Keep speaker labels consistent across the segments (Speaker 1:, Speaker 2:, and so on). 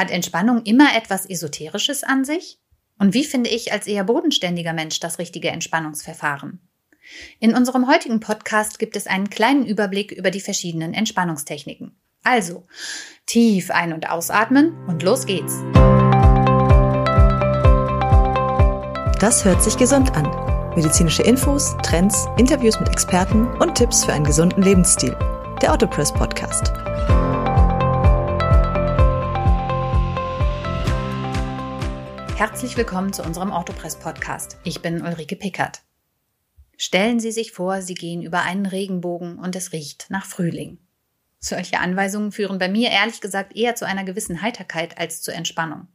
Speaker 1: Hat Entspannung immer etwas Esoterisches an sich? Und wie finde ich als eher bodenständiger Mensch das richtige Entspannungsverfahren? In unserem heutigen Podcast gibt es einen kleinen Überblick über die verschiedenen Entspannungstechniken. Also, tief ein- und ausatmen und los geht's.
Speaker 2: Das hört sich gesund an. Medizinische Infos, Trends, Interviews mit Experten und Tipps für einen gesunden Lebensstil. Der Autopress Podcast.
Speaker 1: Herzlich willkommen zu unserem Autopress Podcast. Ich bin Ulrike Pickert. Stellen Sie sich vor, Sie gehen über einen Regenbogen und es riecht nach Frühling. Solche Anweisungen führen bei mir ehrlich gesagt eher zu einer gewissen Heiterkeit als zur Entspannung.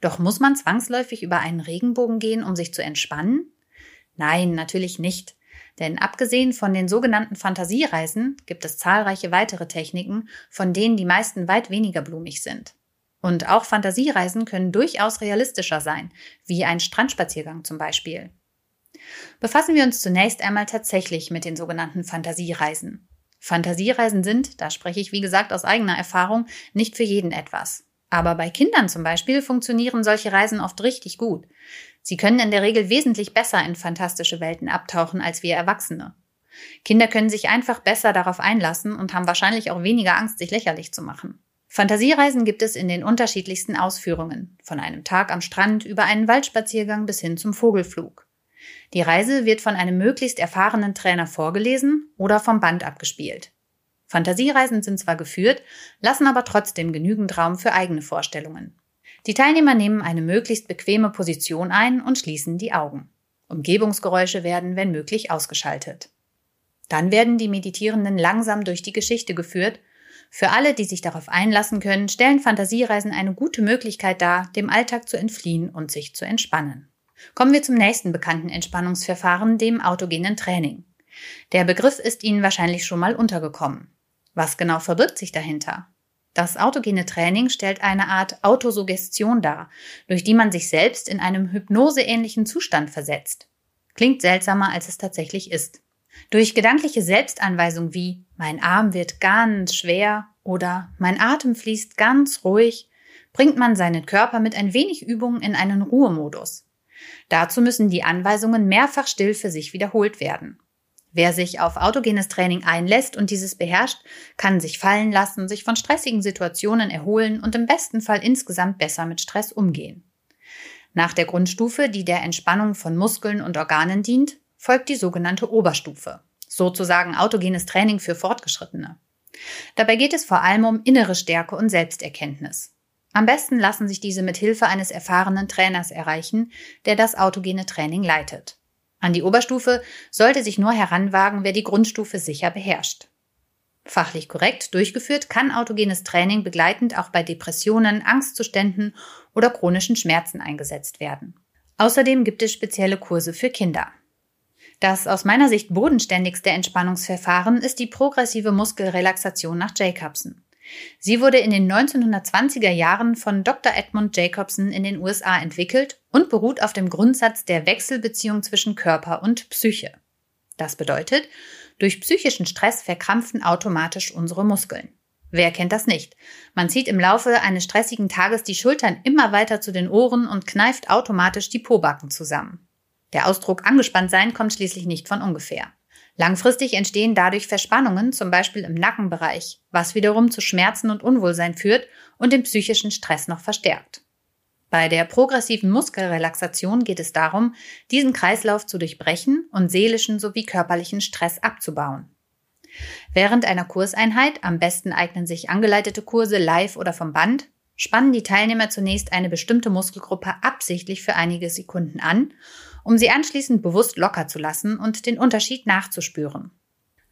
Speaker 1: Doch muss man zwangsläufig über einen Regenbogen gehen, um sich zu entspannen? Nein, natürlich nicht. Denn abgesehen von den sogenannten Fantasiereisen gibt es zahlreiche weitere Techniken, von denen die meisten weit weniger blumig sind. Und auch Fantasiereisen können durchaus realistischer sein, wie ein Strandspaziergang zum Beispiel. Befassen wir uns zunächst einmal tatsächlich mit den sogenannten Fantasiereisen. Fantasiereisen sind, da spreche ich wie gesagt aus eigener Erfahrung, nicht für jeden etwas. Aber bei Kindern zum Beispiel funktionieren solche Reisen oft richtig gut. Sie können in der Regel wesentlich besser in fantastische Welten abtauchen als wir Erwachsene. Kinder können sich einfach besser darauf einlassen und haben wahrscheinlich auch weniger Angst, sich lächerlich zu machen. Fantasiereisen gibt es in den unterschiedlichsten Ausführungen, von einem Tag am Strand über einen Waldspaziergang bis hin zum Vogelflug. Die Reise wird von einem möglichst erfahrenen Trainer vorgelesen oder vom Band abgespielt. Fantasiereisen sind zwar geführt, lassen aber trotzdem genügend Raum für eigene Vorstellungen. Die Teilnehmer nehmen eine möglichst bequeme Position ein und schließen die Augen. Umgebungsgeräusche werden, wenn möglich, ausgeschaltet. Dann werden die Meditierenden langsam durch die Geschichte geführt für alle, die sich darauf einlassen können, stellen Fantasiereisen eine gute Möglichkeit dar, dem Alltag zu entfliehen und sich zu entspannen. Kommen wir zum nächsten bekannten Entspannungsverfahren, dem autogenen Training. Der Begriff ist Ihnen wahrscheinlich schon mal untergekommen. Was genau verbirgt sich dahinter? Das autogene Training stellt eine Art Autosuggestion dar, durch die man sich selbst in einem hypnoseähnlichen Zustand versetzt. Klingt seltsamer, als es tatsächlich ist. Durch gedankliche Selbstanweisung wie mein Arm wird ganz schwer oder mein Atem fließt ganz ruhig, bringt man seinen Körper mit ein wenig Übung in einen Ruhemodus. Dazu müssen die Anweisungen mehrfach still für sich wiederholt werden. Wer sich auf autogenes Training einlässt und dieses beherrscht, kann sich fallen lassen, sich von stressigen Situationen erholen und im besten Fall insgesamt besser mit Stress umgehen. Nach der Grundstufe, die der Entspannung von Muskeln und Organen dient, folgt die sogenannte Oberstufe, sozusagen autogenes Training für Fortgeschrittene. Dabei geht es vor allem um innere Stärke und Selbsterkenntnis. Am besten lassen sich diese mit Hilfe eines erfahrenen Trainers erreichen, der das autogene Training leitet. An die Oberstufe sollte sich nur heranwagen, wer die Grundstufe sicher beherrscht. Fachlich korrekt durchgeführt kann autogenes Training begleitend auch bei Depressionen, Angstzuständen oder chronischen Schmerzen eingesetzt werden. Außerdem gibt es spezielle Kurse für Kinder. Das aus meiner Sicht bodenständigste Entspannungsverfahren ist die progressive Muskelrelaxation nach Jacobson. Sie wurde in den 1920er Jahren von Dr. Edmund Jacobson in den USA entwickelt und beruht auf dem Grundsatz der Wechselbeziehung zwischen Körper und Psyche. Das bedeutet, durch psychischen Stress verkrampfen automatisch unsere Muskeln. Wer kennt das nicht? Man zieht im Laufe eines stressigen Tages die Schultern immer weiter zu den Ohren und kneift automatisch die Pobacken zusammen. Der Ausdruck angespannt sein kommt schließlich nicht von ungefähr. Langfristig entstehen dadurch Verspannungen, zum Beispiel im Nackenbereich, was wiederum zu Schmerzen und Unwohlsein führt und den psychischen Stress noch verstärkt. Bei der progressiven Muskelrelaxation geht es darum, diesen Kreislauf zu durchbrechen und seelischen sowie körperlichen Stress abzubauen. Während einer Kurseinheit, am besten eignen sich angeleitete Kurse live oder vom Band, spannen die Teilnehmer zunächst eine bestimmte Muskelgruppe absichtlich für einige Sekunden an um sie anschließend bewusst locker zu lassen und den Unterschied nachzuspüren.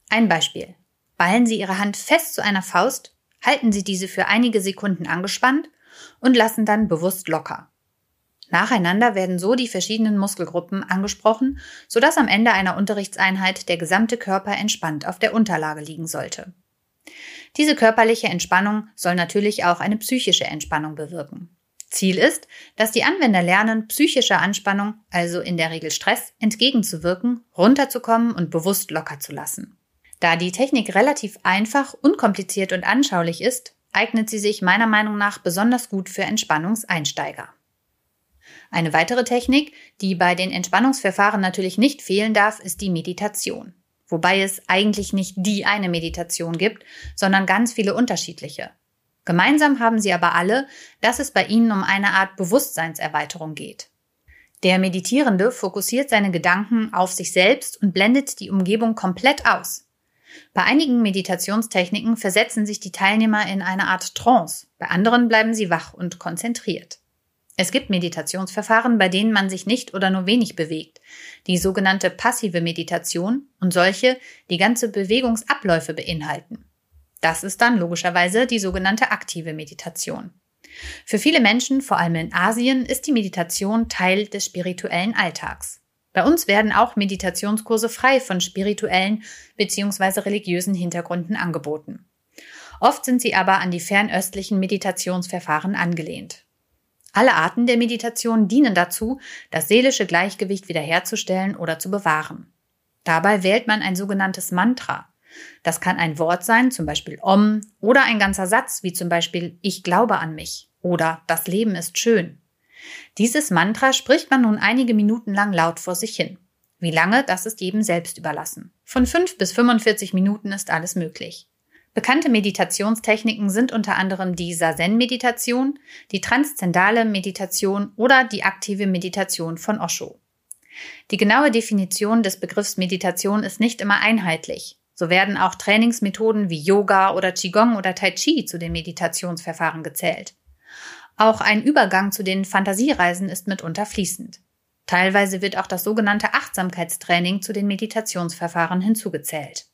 Speaker 1: Ein Beispiel. Ballen Sie Ihre Hand fest zu einer Faust, halten Sie diese für einige Sekunden angespannt und lassen dann bewusst locker. Nacheinander werden so die verschiedenen Muskelgruppen angesprochen, sodass am Ende einer Unterrichtseinheit der gesamte Körper entspannt auf der Unterlage liegen sollte. Diese körperliche Entspannung soll natürlich auch eine psychische Entspannung bewirken. Ziel ist, dass die Anwender lernen, psychischer Anspannung, also in der Regel Stress, entgegenzuwirken, runterzukommen und bewusst locker zu lassen. Da die Technik relativ einfach, unkompliziert und anschaulich ist, eignet sie sich meiner Meinung nach besonders gut für Entspannungseinsteiger. Eine weitere Technik, die bei den Entspannungsverfahren natürlich nicht fehlen darf, ist die Meditation. Wobei es eigentlich nicht die eine Meditation gibt, sondern ganz viele unterschiedliche. Gemeinsam haben sie aber alle, dass es bei ihnen um eine Art Bewusstseinserweiterung geht. Der Meditierende fokussiert seine Gedanken auf sich selbst und blendet die Umgebung komplett aus. Bei einigen Meditationstechniken versetzen sich die Teilnehmer in eine Art Trance, bei anderen bleiben sie wach und konzentriert. Es gibt Meditationsverfahren, bei denen man sich nicht oder nur wenig bewegt, die sogenannte passive Meditation und solche, die ganze Bewegungsabläufe beinhalten. Das ist dann logischerweise die sogenannte aktive Meditation. Für viele Menschen, vor allem in Asien, ist die Meditation Teil des spirituellen Alltags. Bei uns werden auch Meditationskurse frei von spirituellen bzw. religiösen Hintergründen angeboten. Oft sind sie aber an die fernöstlichen Meditationsverfahren angelehnt. Alle Arten der Meditation dienen dazu, das seelische Gleichgewicht wiederherzustellen oder zu bewahren. Dabei wählt man ein sogenanntes Mantra. Das kann ein Wort sein, zum Beispiel Om, oder ein ganzer Satz, wie zum Beispiel Ich glaube an mich oder Das Leben ist schön. Dieses Mantra spricht man nun einige Minuten lang laut vor sich hin. Wie lange, das ist jedem selbst überlassen. Von 5 bis 45 Minuten ist alles möglich. Bekannte Meditationstechniken sind unter anderem die Sazen-Meditation, die transzendale Meditation oder die aktive Meditation von Osho. Die genaue Definition des Begriffs Meditation ist nicht immer einheitlich. So werden auch Trainingsmethoden wie Yoga oder Qigong oder Tai Chi zu den Meditationsverfahren gezählt. Auch ein Übergang zu den Fantasiereisen ist mitunter fließend. Teilweise wird auch das sogenannte Achtsamkeitstraining zu den Meditationsverfahren hinzugezählt.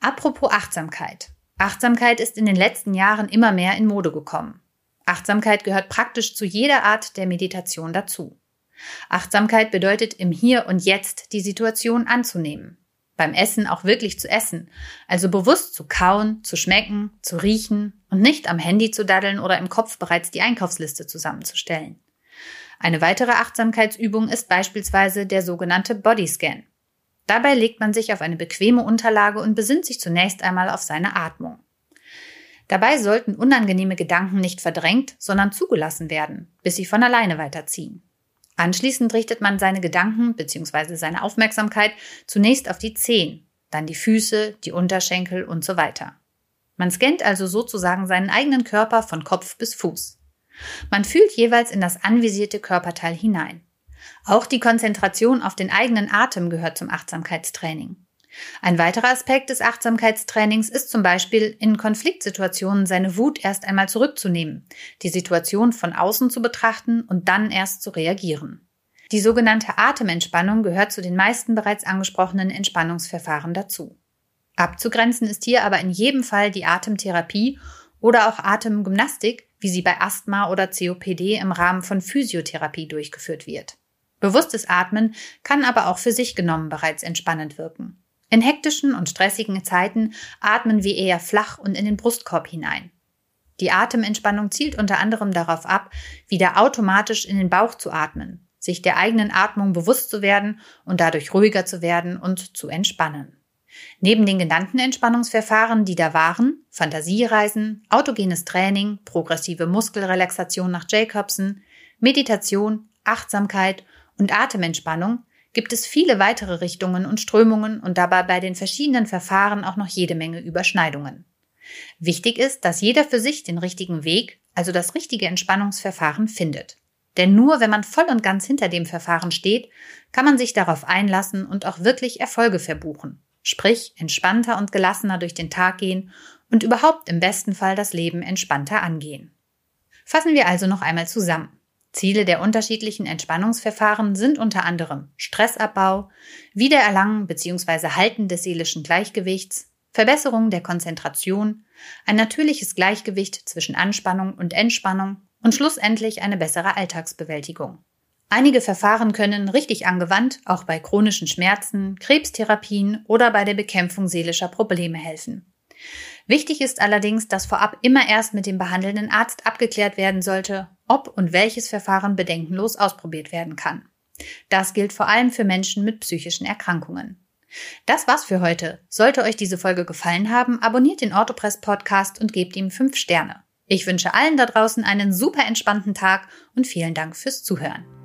Speaker 1: Apropos Achtsamkeit. Achtsamkeit ist in den letzten Jahren immer mehr in Mode gekommen. Achtsamkeit gehört praktisch zu jeder Art der Meditation dazu. Achtsamkeit bedeutet im Hier und Jetzt die Situation anzunehmen beim Essen auch wirklich zu essen, also bewusst zu kauen, zu schmecken, zu riechen und nicht am Handy zu daddeln oder im Kopf bereits die Einkaufsliste zusammenzustellen. Eine weitere Achtsamkeitsübung ist beispielsweise der sogenannte Bodyscan. Dabei legt man sich auf eine bequeme Unterlage und besinnt sich zunächst einmal auf seine Atmung. Dabei sollten unangenehme Gedanken nicht verdrängt, sondern zugelassen werden, bis sie von alleine weiterziehen. Anschließend richtet man seine Gedanken bzw. seine Aufmerksamkeit zunächst auf die Zehen, dann die Füße, die Unterschenkel und so weiter. Man scannt also sozusagen seinen eigenen Körper von Kopf bis Fuß. Man fühlt jeweils in das anvisierte Körperteil hinein. Auch die Konzentration auf den eigenen Atem gehört zum Achtsamkeitstraining. Ein weiterer Aspekt des Achtsamkeitstrainings ist zum Beispiel, in Konfliktsituationen seine Wut erst einmal zurückzunehmen, die Situation von außen zu betrachten und dann erst zu reagieren. Die sogenannte Atementspannung gehört zu den meisten bereits angesprochenen Entspannungsverfahren dazu. Abzugrenzen ist hier aber in jedem Fall die Atemtherapie oder auch Atemgymnastik, wie sie bei Asthma oder COPD im Rahmen von Physiotherapie durchgeführt wird. Bewusstes Atmen kann aber auch für sich genommen bereits entspannend wirken. In hektischen und stressigen Zeiten atmen wir eher flach und in den Brustkorb hinein. Die Atementspannung zielt unter anderem darauf ab, wieder automatisch in den Bauch zu atmen, sich der eigenen Atmung bewusst zu werden und dadurch ruhiger zu werden und zu entspannen. Neben den genannten Entspannungsverfahren, die da waren, Fantasiereisen, autogenes Training, progressive Muskelrelaxation nach Jacobson, Meditation, Achtsamkeit und Atementspannung, gibt es viele weitere Richtungen und Strömungen und dabei bei den verschiedenen Verfahren auch noch jede Menge Überschneidungen. Wichtig ist, dass jeder für sich den richtigen Weg, also das richtige Entspannungsverfahren findet. Denn nur wenn man voll und ganz hinter dem Verfahren steht, kann man sich darauf einlassen und auch wirklich Erfolge verbuchen. Sprich, entspannter und gelassener durch den Tag gehen und überhaupt im besten Fall das Leben entspannter angehen. Fassen wir also noch einmal zusammen. Ziele der unterschiedlichen Entspannungsverfahren sind unter anderem Stressabbau, Wiedererlangen bzw. Halten des seelischen Gleichgewichts, Verbesserung der Konzentration, ein natürliches Gleichgewicht zwischen Anspannung und Entspannung und schlussendlich eine bessere Alltagsbewältigung. Einige Verfahren können richtig angewandt auch bei chronischen Schmerzen, Krebstherapien oder bei der Bekämpfung seelischer Probleme helfen. Wichtig ist allerdings, dass vorab immer erst mit dem behandelnden Arzt abgeklärt werden sollte, ob und welches Verfahren bedenkenlos ausprobiert werden kann. Das gilt vor allem für Menschen mit psychischen Erkrankungen. Das war's für heute. Sollte euch diese Folge gefallen haben, abonniert den Autopress Podcast und gebt ihm 5 Sterne. Ich wünsche allen da draußen einen super entspannten Tag und vielen Dank fürs Zuhören.